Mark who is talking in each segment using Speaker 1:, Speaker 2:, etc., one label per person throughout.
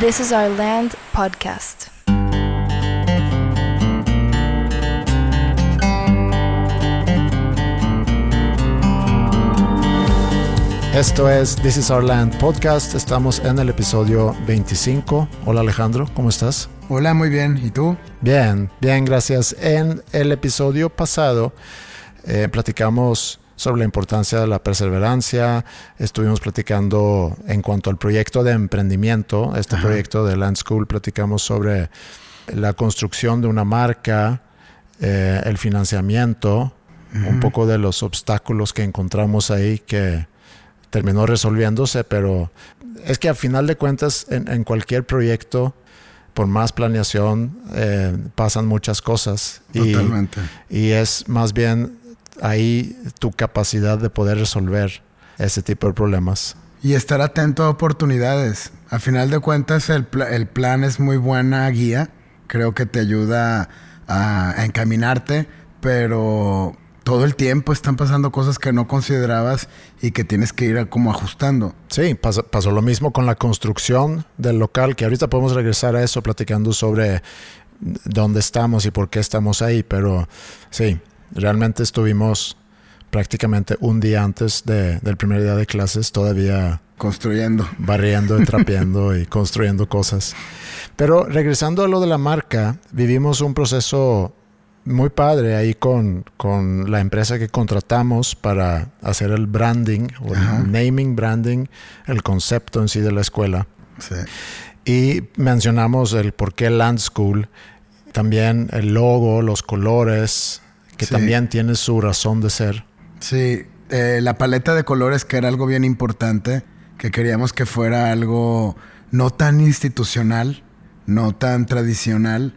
Speaker 1: This is Our Land podcast.
Speaker 2: Esto es This is Our Land podcast. Estamos en el episodio 25. Hola Alejandro, ¿cómo estás?
Speaker 3: Hola, muy bien. ¿Y tú?
Speaker 2: Bien, bien, gracias. En el episodio pasado eh, platicamos sobre la importancia de la perseverancia. Estuvimos platicando en cuanto al proyecto de emprendimiento, este proyecto de Land School, platicamos sobre la construcción de una marca, eh, el financiamiento, un poco de los obstáculos que encontramos ahí que terminó resolviéndose, pero es que a final de cuentas en, cualquier proyecto, por más planeación, eh, pasan muchas cosas.
Speaker 3: Totalmente.
Speaker 2: Y, es más bien ahí tu capacidad de poder resolver ese tipo de problemas.
Speaker 3: Y estar atento a oportunidades. A final de cuentas, el, el plan es muy buena guía. Creo que te ayuda a, a encaminarte, pero todo el tiempo están pasando cosas que no considerabas y que tienes que ir como ajustando.
Speaker 2: Sí, pasó, lo mismo con la construcción del local, que ahorita podemos regresar a eso platicando sobre dónde estamos y por qué estamos ahí, pero sí, realmente estuvimos prácticamente un día antes del primer día de clases todavía
Speaker 3: construyendo,
Speaker 2: barriendo, trapeando y construyendo cosas. Pero regresando a lo de la marca, vivimos un proceso muy padre ahí con, con, la empresa que contratamos para hacer el branding, o el naming branding, el concepto en sí de la escuela. Sí. Y mencionamos el por qué Land School, también el logo, los colores, que también tiene su razón de ser.
Speaker 3: Sí, eh, la paleta de colores que era algo bien importante, que queríamos que fuera algo no tan institucional, no tan tradicional,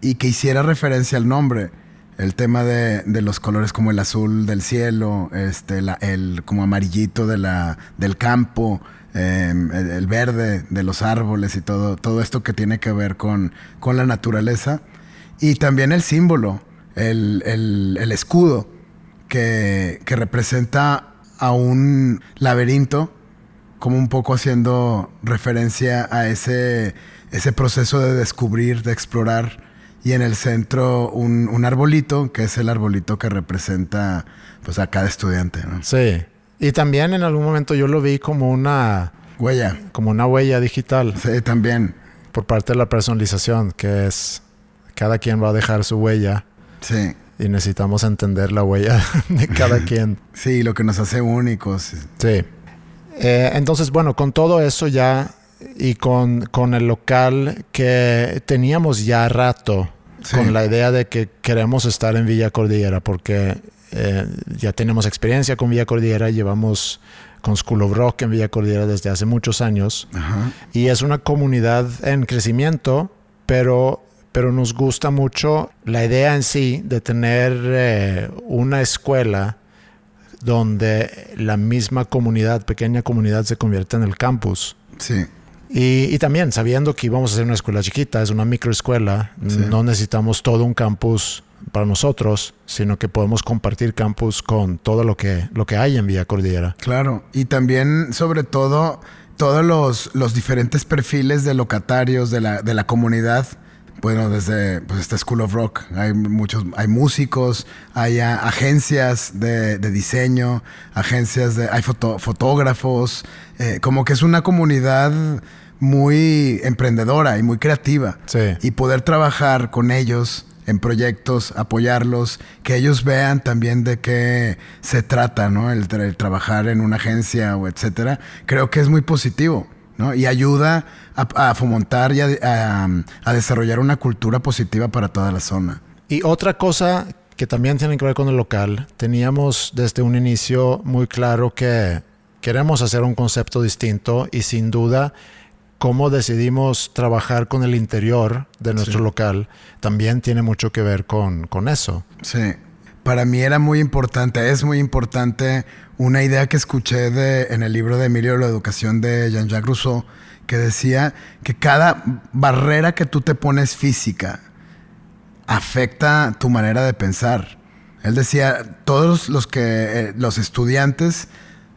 Speaker 3: y que hiciera referencia al nombre. El tema de, los colores como el azul del cielo, este, el como amarillito de la, del campo, em, el, verde de los árboles y todo, todo esto que tiene que ver con, con la naturaleza. Y también el símbolo, el, el escudo, que, que, representa a un laberinto, como un poco haciendo referencia a ese, ese proceso de descubrir, de explorar y en el centro un, arbolito, que es el arbolito que representa pues a cada estudiante. ¿no?
Speaker 2: Sí. Y también en algún momento yo lo vi como una...
Speaker 3: Huella.
Speaker 2: Como una huella digital.
Speaker 3: Sí, también.
Speaker 2: Por parte de la personalización, que es cada quien va a dejar su huella.
Speaker 3: Sí.
Speaker 2: Y necesitamos entender la huella de cada quien.
Speaker 3: sí, lo que nos hace únicos.
Speaker 2: Sí. Eh, entonces, bueno, con todo eso ya y con, con el local que teníamos ya rato con la idea de que queremos estar en Villa Cordillera porque eh, ya tenemos experiencia con Villa Cordillera, llevamos con School of Rock en Villa Cordillera desde hace muchos años y es una comunidad en crecimiento, pero, pero nos gusta mucho la idea en sí de tener eh, una escuela donde la misma comunidad, pequeña comunidad, se convierte en el campus.
Speaker 3: Sí.
Speaker 2: Y, también sabiendo que íbamos a hacer una escuela chiquita, es una microescuela, no necesitamos todo un campus para nosotros, sino que podemos compartir campus con todo lo que, lo que hay en Villa Cordillera.
Speaker 3: Claro, y también sobre todo todos los, los diferentes perfiles de locatarios de la, de la comunidad. Bueno, desde pues, esta School of Rock hay muchos, hay músicos, hay agencias de, de, diseño, agencias de, hay fotógrafos, eh, como que es una comunidad muy emprendedora y muy creativa. Y poder trabajar con ellos en proyectos, apoyarlos, que ellos vean también de qué se trata, ¿no? El, trabajar en una agencia o etcétera, creo que es muy positivo, ¿no? Y ayuda a, fomentar y a, desarrollar una cultura positiva para toda la zona.
Speaker 2: Y otra cosa que también tiene que ver con el local, teníamos desde un inicio muy claro que queremos hacer un concepto distinto y sin duda cómo decidimos trabajar con el interior de nuestro local también tiene mucho que ver con, con eso.
Speaker 3: Sí. Para mí era muy importante, es muy importante una idea que escuché de, en el libro de Emilio La Educación de Jean-Jacques Rousseau, que decía que cada barrera que tú te pones física afecta tu manera de pensar. Él decía, todos los que eh, los estudiantes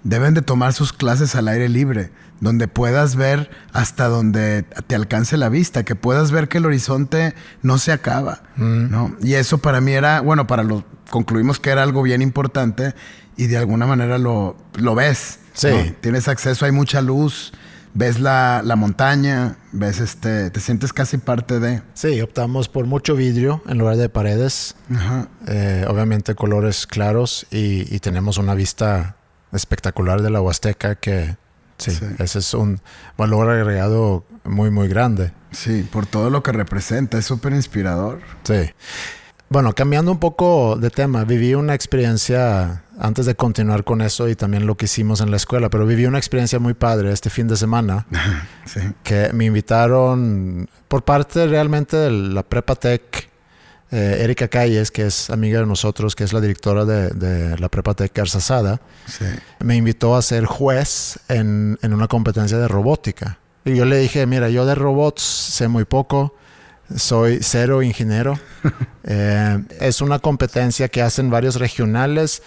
Speaker 3: deben de tomar sus clases al aire libre, donde puedas ver hasta donde te alcance la vista, que puedas ver que el horizonte no se acaba, ¿no? Y eso para mí era, bueno, para lo concluimos que era algo bien importante y de alguna manera lo, lo ves.
Speaker 2: Sí.
Speaker 3: ¿no? Tienes acceso, hay mucha luz, ves la, la montaña, ves este, te sientes casi parte de.
Speaker 2: Sí, optamos por mucho vidrio en lugar de paredes.
Speaker 3: Ajá.
Speaker 2: Eh, obviamente colores claros y, y tenemos una vista espectacular de la Huasteca que sí,
Speaker 3: Sí.
Speaker 2: ese es un valor agregado muy muy grande.
Speaker 3: Sí, por todo lo que representa, es súper inspirador.
Speaker 2: Sí. Bueno, cambiando un poco de tema, viví una experiencia, antes de continuar con eso y también lo que hicimos en la escuela, pero viví una experiencia muy padre este fin de semana
Speaker 3: Sí.
Speaker 2: que me invitaron por parte realmente de la Prepa Tech, eh, Erika Calles, que es amiga de nosotros, que es la directora de, de la Prepa Tech Garzazada,
Speaker 3: Sí.
Speaker 2: me invitó a ser juez en, en una competencia de robótica. Y yo le dije, mira, yo de robots sé muy poco, soy cero ingeniero. Eh, es una competencia que hacen varios regionales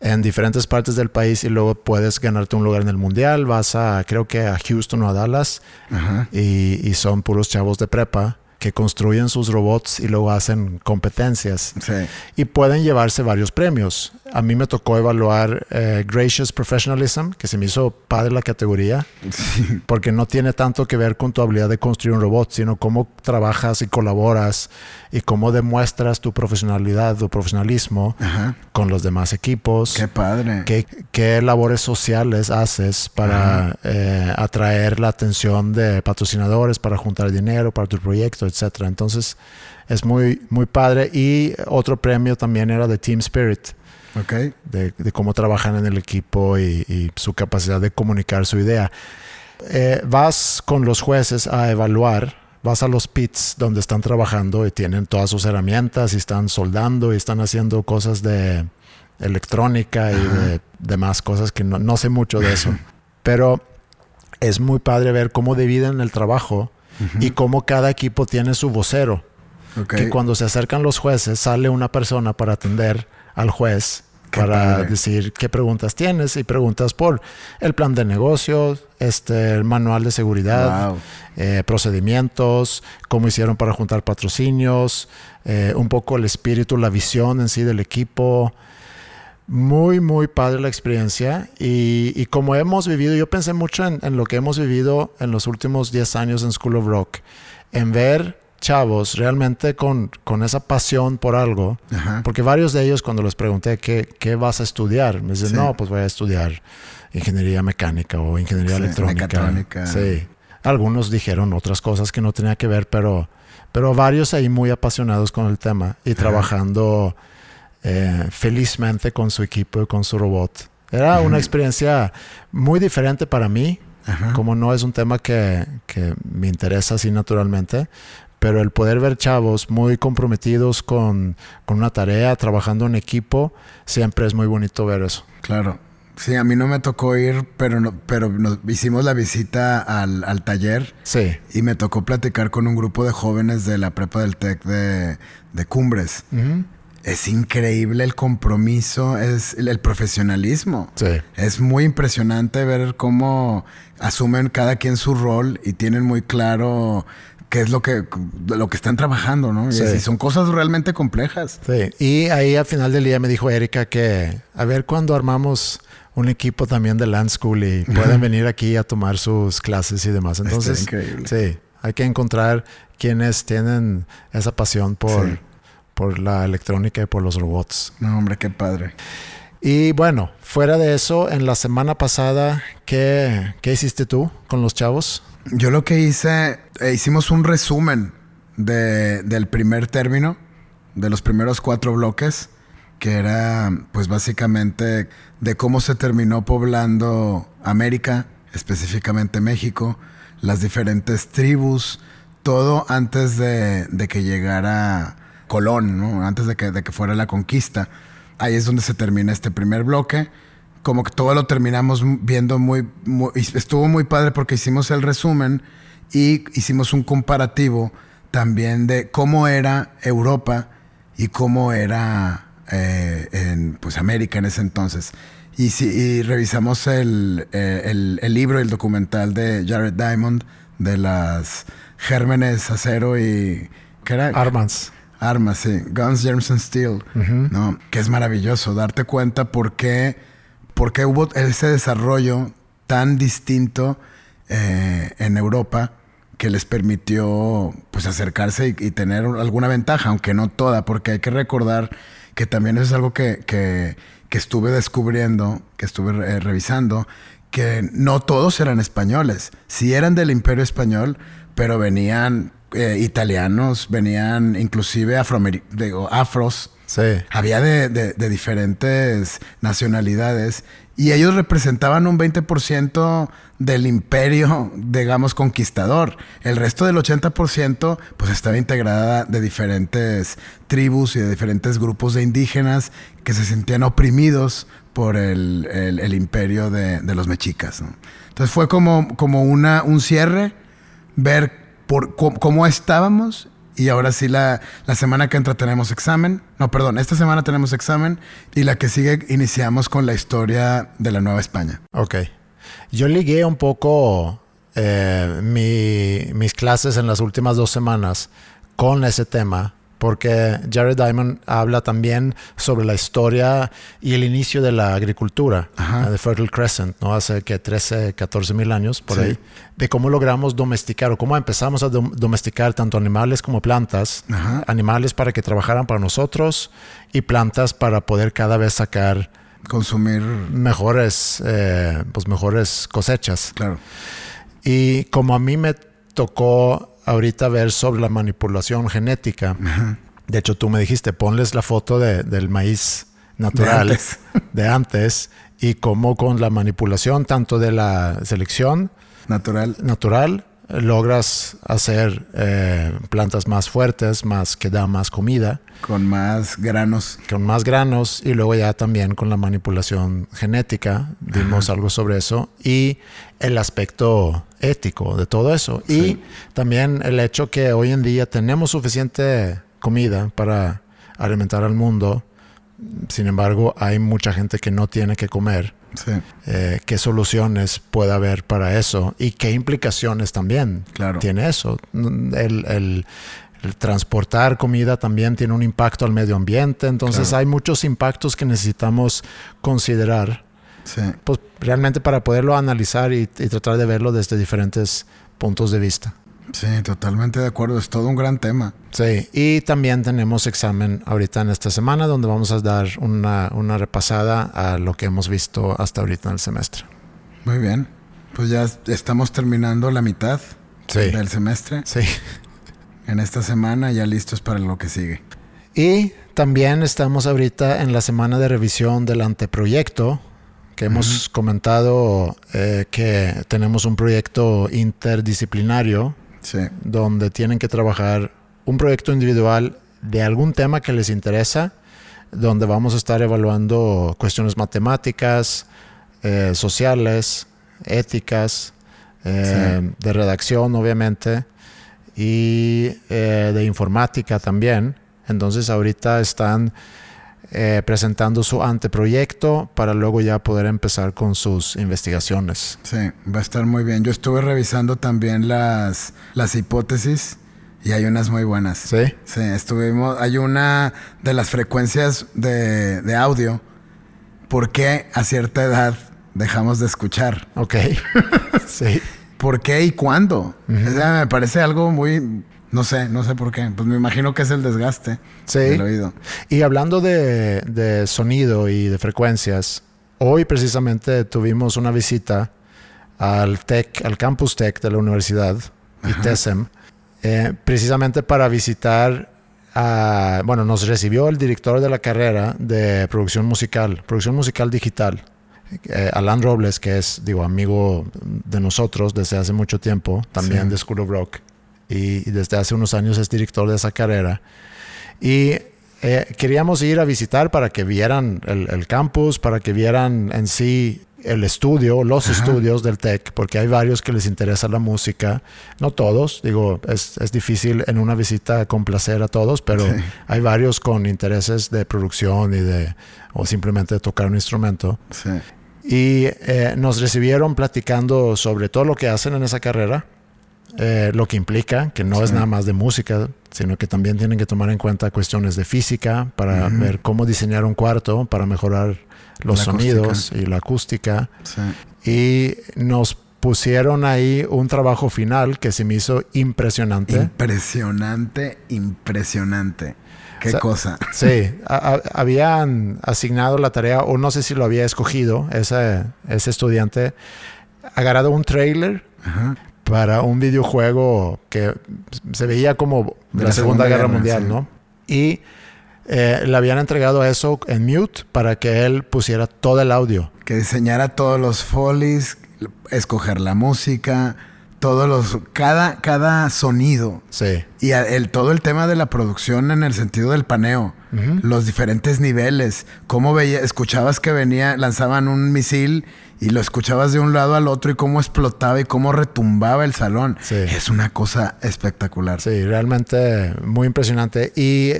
Speaker 2: en diferentes partes del país y luego puedes ganarte un lugar en el mundial. Vas a, creo que a Houston o a Dallas
Speaker 3: Ajá.
Speaker 2: y, y son puros chavos de prepa que construyen sus robots y luego hacen competencias
Speaker 3: Sí.
Speaker 2: y pueden llevarse varios premios. A mí me tocó evaluar eh, Gracious Professionalism, que se me hizo padre la categoría,
Speaker 3: Sí.
Speaker 2: porque no tiene tanto que ver con tu habilidad de construir un robot, sino cómo trabajas y colaboras y cómo demuestras tu profesionalidad, tu profesionalismo
Speaker 3: Ajá.
Speaker 2: con los demás equipos.
Speaker 3: Qué padre.
Speaker 2: ¿Qué, qué labores sociales haces para eh, atraer la atención de patrocinadores, para juntar dinero para tu proyecto, etcétera? Entonces es muy, muy padre. Y otro premio también era de Team Spirit,
Speaker 3: Ok.
Speaker 2: de, de cómo trabajan en el equipo y, y su capacidad de comunicar su idea. Eh, vas con los jueces a evaluar. Vas a los pits donde están trabajando y tienen todas sus herramientas y están soldando y están haciendo cosas de electrónica y de demás cosas que no, no sé mucho de eso. Pero es muy padre ver cómo dividen el trabajo y cómo cada equipo tiene su vocero. Que cuando se acercan los jueces sale una persona para atender al juez
Speaker 3: Qué
Speaker 2: para
Speaker 3: padre.
Speaker 2: decir qué preguntas tienes y preguntas por el plan de negocios, este, el manual de seguridad,
Speaker 3: Wow.
Speaker 2: eh, procedimientos, cómo hicieron para juntar patrocinios, eh, un poco el espíritu, la visión en sí del equipo. Muy, muy padre la experiencia y, y como hemos vivido, yo pensé mucho en, en lo que hemos vivido en los últimos 10 años en School of Rock, en ver chavos realmente con, con esa pasión por algo,
Speaker 3: Ajá.
Speaker 2: porque varios de ellos cuando les pregunté qué, qué vas a estudiar, me dicen,
Speaker 3: Sí.
Speaker 2: no, pues voy a estudiar ingeniería mecánica o ingeniería
Speaker 3: Sí,
Speaker 2: electrónica. Sí. Algunos dijeron otras cosas que no tenía que ver, pero, pero varios ahí muy apasionados con el tema y trabajando eh, felizmente con su equipo y con su robot. Era una experiencia muy diferente para mí,
Speaker 3: Ajá.
Speaker 2: como no es un tema que, que me interesa así naturalmente, pero el poder ver chavos muy comprometidos con, con una tarea, trabajando en equipo, siempre es muy bonito ver eso.
Speaker 3: Claro. Sí, a mí no me tocó ir, pero, no, pero nos hicimos la visita al, al taller
Speaker 2: Sí.
Speaker 3: y me tocó platicar con un grupo de jóvenes de la prepa del TEC de, de Cumbres.
Speaker 2: Ujú.
Speaker 3: Es increíble el compromiso, es el, el profesionalismo.
Speaker 2: Sí.
Speaker 3: Es muy impresionante ver cómo asumen cada quien su rol y tienen muy claro qué es lo que, lo que están trabajando, ¿no? Y
Speaker 2: Sí.
Speaker 3: así son cosas realmente complejas.
Speaker 2: Sí, y ahí al final del día me dijo Erika que a ver cuándo armamos un equipo también de Land School y pueden venir aquí a tomar sus clases y demás. Entonces,
Speaker 3: increíble.
Speaker 2: sí, hay que encontrar quienes tienen esa pasión por,
Speaker 3: Sí.
Speaker 2: Por la electrónica y por los robots.
Speaker 3: No, hombre, qué padre.
Speaker 2: Y bueno, fuera de eso, en la semana pasada, ¿qué, qué hiciste tú con los chavos?
Speaker 3: Yo lo que hice, eh, hicimos un resumen de- del primer término, de los primeros cuatro bloques, que era pues básicamente de cómo se terminó poblando América, específicamente México, las diferentes tribus, todo antes de, de que llegara Colón, ¿no? antes de que, de que fuera la conquista. Ahí es donde se termina este primer bloque como que todo lo terminamos viendo muy, estuvo muy padre porque hicimos el resumen y hicimos un comparativo también de cómo era Europa y cómo era eh, en pues América en ese entonces. Y, si, revisamos el, eh, el, el libro y el documental de Jared Diamond de las gérmenes, acero y... ¿Qué era?
Speaker 2: Armas.
Speaker 3: Armas, sí. Guns, Germs and Steel. ¿no? Que es maravilloso darte cuenta por qué, por qué hubo ese desarrollo tan distinto eh, en Europa que les permitió pues acercarse y, y, tener alguna ventaja, aunque no toda, porque hay que recordar que también eso es algo que, que, que estuve descubriendo, que estuve eh, revisando, que no todos eran españoles. Sí eran del imperio español, pero venían eh, italianos, venían inclusive digo, afros.
Speaker 2: Sí.
Speaker 3: Había de, de, de, diferentes nacionalidades y ellos representaban un 20% del imperio, digamos, conquistador. El resto del 80% pues estaba integrada de diferentes tribus y de diferentes grupos de indígenas que se sentían oprimidos por el, el, el imperio de, de, los mexicas. ¿no? Entonces fue como, como una, un cierre, ver por cómo estábamos y ahora sí, la, la, semana que entra tenemos examen. No, perdón, esta semana tenemos examen y la que sigue iniciamos con la historia de la Nueva España.
Speaker 2: Ok. Yo ligué un poco eh, mi, mis clases en las últimas dos semanas con ese tema porque Jared Diamond habla también sobre la historia y el inicio de la agricultura Ajá. de Fertile Crescent, ¿no? hace que 13, 14 mil años por sí. ahí, de cómo logramos domesticar o cómo empezamos a dom domesticar tanto animales como plantas, Ajá. animales para que trabajaran para nosotros y plantas para poder cada vez sacar
Speaker 3: consumir
Speaker 2: mejores eh, pues mejores cosechas
Speaker 3: claro
Speaker 2: y como a mí me tocó ahorita ver sobre la manipulación genética.
Speaker 3: Ajá.
Speaker 2: De hecho, tú me dijiste, ponles la foto de, del maíz natural
Speaker 3: De antes.
Speaker 2: de antes y cómo con la manipulación tanto de la selección
Speaker 3: natural,
Speaker 2: natural logras hacer eh, plantas más fuertes, más que da más comida.
Speaker 3: Con más granos.
Speaker 2: Con más granos y luego ya también con la manipulación genética vimos Ajá. algo sobre eso y el aspecto ético de todo eso. Sí. Y también el hecho que hoy en día tenemos suficiente comida para alimentar al mundo. Sin embargo, hay mucha gente que no tiene que comer.
Speaker 3: Sí.
Speaker 2: Eh, ¿Qué soluciones puede haber para eso? ¿Y qué implicaciones también
Speaker 3: claro.
Speaker 2: tiene eso? El, el, el, transportar comida también tiene un impacto al medio ambiente. Entonces claro. hay muchos impactos que necesitamos considerar.
Speaker 3: Sí.
Speaker 2: Pues realmente para poderlo analizar y, y, tratar de verlo desde diferentes puntos de vista.
Speaker 3: Sí, totalmente de acuerdo. Es todo un gran tema.
Speaker 2: Sí, y también tenemos examen ahorita en esta semana donde vamos a dar una, una repasada a lo que hemos visto hasta ahorita en el semestre.
Speaker 3: Muy bien. Pues ya estamos terminando la mitad
Speaker 2: sí.
Speaker 3: del semestre.
Speaker 2: Sí.
Speaker 3: En esta semana ya listos para lo que sigue.
Speaker 2: Y también estamos ahorita en la semana de revisión del anteproyecto, que hemos uh -huh. comentado eh, que tenemos un proyecto interdisciplinario
Speaker 3: sí.
Speaker 2: donde tienen que trabajar un proyecto individual de algún tema que les interesa, donde vamos a estar evaluando cuestiones matemáticas, eh, sociales, éticas, eh, sí. de redacción obviamente, y eh, de informática también. Entonces ahorita están eh, presentando su anteproyecto para luego ya poder empezar con sus investigaciones.
Speaker 3: Sí, va a estar muy bien. Yo estuve revisando también las, las hipótesis y hay unas muy buenas.
Speaker 2: Sí.
Speaker 3: Sí, estuvimos. Hay una de las frecuencias de, de audio. ¿Por qué a cierta edad dejamos de escuchar?
Speaker 2: Ok. sí.
Speaker 3: ¿Por qué y cuándo? Uh -huh. o sea, me parece algo muy no sé, no sé por qué. Pues me imagino que es el desgaste
Speaker 2: sí.
Speaker 3: del oído.
Speaker 2: Y hablando de, de, sonido y de frecuencias, hoy precisamente tuvimos una visita al TEC, al Campus TEC de la universidad, ITESM, eh, precisamente para visitar a, bueno, nos recibió el director de la carrera de producción musical, producción musical digital. Eh, Alan Robles, que es, digo, amigo de nosotros desde hace mucho tiempo, también sí. de School of Rock y, desde hace unos años es director de esa carrera. Y eh, queríamos ir a visitar para que vieran el, el, campus, para que vieran en sí el estudio, los estudios del TEC, porque hay varios que les interesa la música, no todos, digo, es, es difícil en una visita complacer a todos, pero hay varios con intereses de producción y de, o simplemente de tocar un instrumento.
Speaker 3: Sí.
Speaker 2: Y eh, nos recibieron platicando sobre todo lo que hacen en esa carrera, eh, lo que implica, que no es nada más de música, sino que también tienen que tomar en cuenta cuestiones de física para ver cómo diseñar un cuarto, para mejorar los sonidos y la acústica. Y nos pusieron ahí un trabajo final que se me hizo impresionante.
Speaker 3: Impresionante, impresionante. Qué cosa.
Speaker 2: Sí, habían asignado la tarea, o no sé si lo había escogido, ese, ese estudiante, agarrado un trailer para un videojuego que se veía como de la, Segunda, Guerra, Mundial, ¿no? Y eh, le habían entregado eso en mute para que él pusiera todo el audio.
Speaker 3: Que diseñara todos los folies, escoger la música, todos los cada cada sonido.
Speaker 2: Sí.
Speaker 3: Y el todo el tema de la producción en el sentido del paneo, los diferentes niveles, cómo veía, escuchabas que venía, lanzaban un misil y lo escuchabas de un lado al otro y cómo explotaba y cómo retumbaba el salón.
Speaker 2: Sí.
Speaker 3: Es una cosa espectacular.
Speaker 2: Sí, realmente muy impresionante y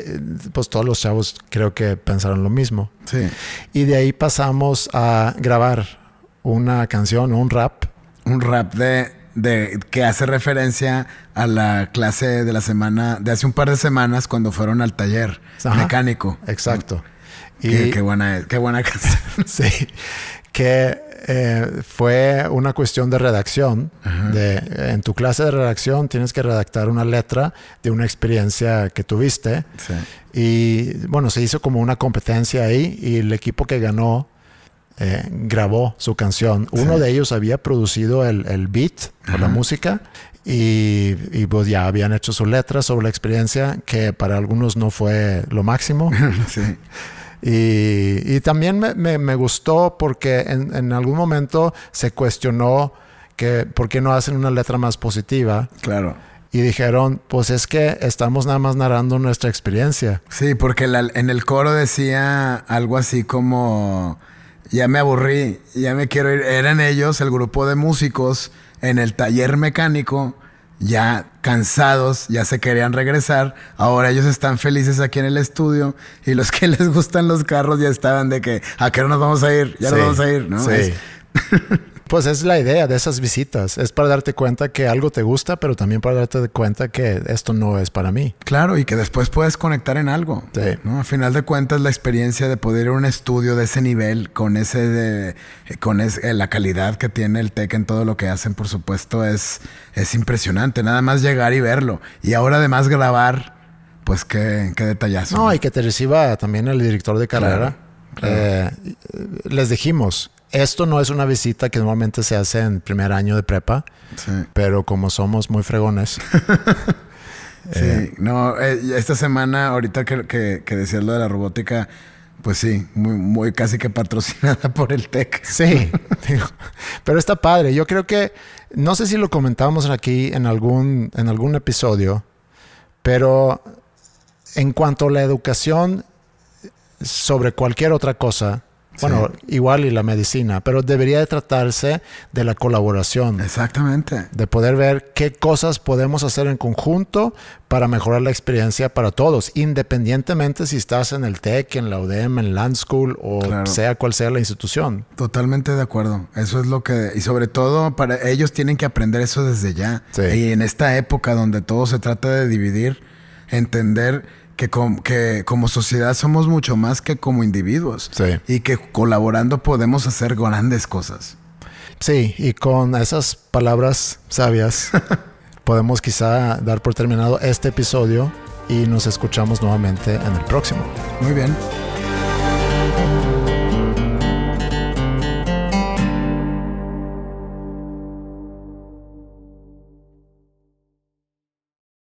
Speaker 2: pues todos los chavos creo que pensaron lo mismo.
Speaker 3: Sí.
Speaker 2: Y de ahí pasamos a grabar una canción, un rap.
Speaker 3: Un rap de de que hace referencia a la clase de la semana, de hace un par de semanas cuando fueron al taller mecánico.
Speaker 2: Exacto.
Speaker 3: Y qué, buena, qué buena canción.
Speaker 2: sí, que eh, fue una cuestión de redacción. De, en tu clase de redacción tienes que redactar una letra de una experiencia que tuviste.
Speaker 3: Sí.
Speaker 2: Y bueno, se hizo como una competencia ahí y el equipo que ganó eh, grabó su canción. Uno de ellos había producido el, el beat o la música y, y, pues ya habían hecho su letra sobre la experiencia que para algunos no fue lo máximo.
Speaker 3: sí.
Speaker 2: y, y, también me, me, me gustó porque en, en, algún momento se cuestionó que por qué no hacen una letra más positiva.
Speaker 3: Claro.
Speaker 2: Y dijeron, pues es que estamos nada más narrando nuestra experiencia.
Speaker 3: Sí, porque la, en el coro decía algo así como ya me aburrí, ya me quiero ir. Eran ellos, el grupo de músicos, en el taller mecánico, ya cansados, ya se querían regresar. Ahora ellos están felices aquí en el estudio y los que les gustan los carros ya estaban de que, ¿a qué hora nos vamos a ir? Ya nos vamos a ir, ¿no?
Speaker 2: Sí. Pues es la idea de esas visitas. Es para darte cuenta que algo te gusta, pero también para darte cuenta que esto no es para mí.
Speaker 3: Claro, y que después puedes conectar en algo.
Speaker 2: Sí.
Speaker 3: ¿no? A final de cuentas, la experiencia de poder ir a un estudio de ese nivel, con ese de, con es, la calidad que tiene el TEC en todo lo que hacen, por supuesto, es, es impresionante. Nada más llegar y verlo. Y ahora además grabar, pues qué, qué detallazo.
Speaker 2: No, y que te reciba también el director de carrera. Claro, claro. Eh, les dijimos, esto no es una visita que normalmente se hace en primer año de prepa,
Speaker 3: sí.
Speaker 2: pero como somos muy fregones.
Speaker 3: sí, eh, no, eh, esta semana, ahorita que, que, que, decías lo de la robótica, pues sí, muy, muy casi que patrocinada por el TEC.
Speaker 2: Sí, pero está padre. Yo creo que, no sé si lo comentábamos aquí en algún, en algún episodio, pero en cuanto a la educación sobre cualquier otra cosa, bueno, sí. igual y la medicina, pero debería de tratarse de la colaboración.
Speaker 3: Exactamente.
Speaker 2: De poder ver qué cosas podemos hacer en conjunto para mejorar la experiencia para todos, independientemente si estás en el TEC, en la UDEM, en Land School o claro. sea cual sea la institución.
Speaker 3: Totalmente de acuerdo. Eso es lo que... Y sobre todo, para ellos tienen que aprender eso desde ya.
Speaker 2: Sí.
Speaker 3: Y en esta época donde todo se trata de dividir, entender que, com que, como sociedad somos mucho más que como individuos.
Speaker 2: Sí.
Speaker 3: Y que colaborando podemos hacer grandes cosas.
Speaker 2: Sí, y con esas palabras sabias podemos quizá dar por terminado este episodio y nos escuchamos nuevamente en el próximo.
Speaker 3: Muy bien.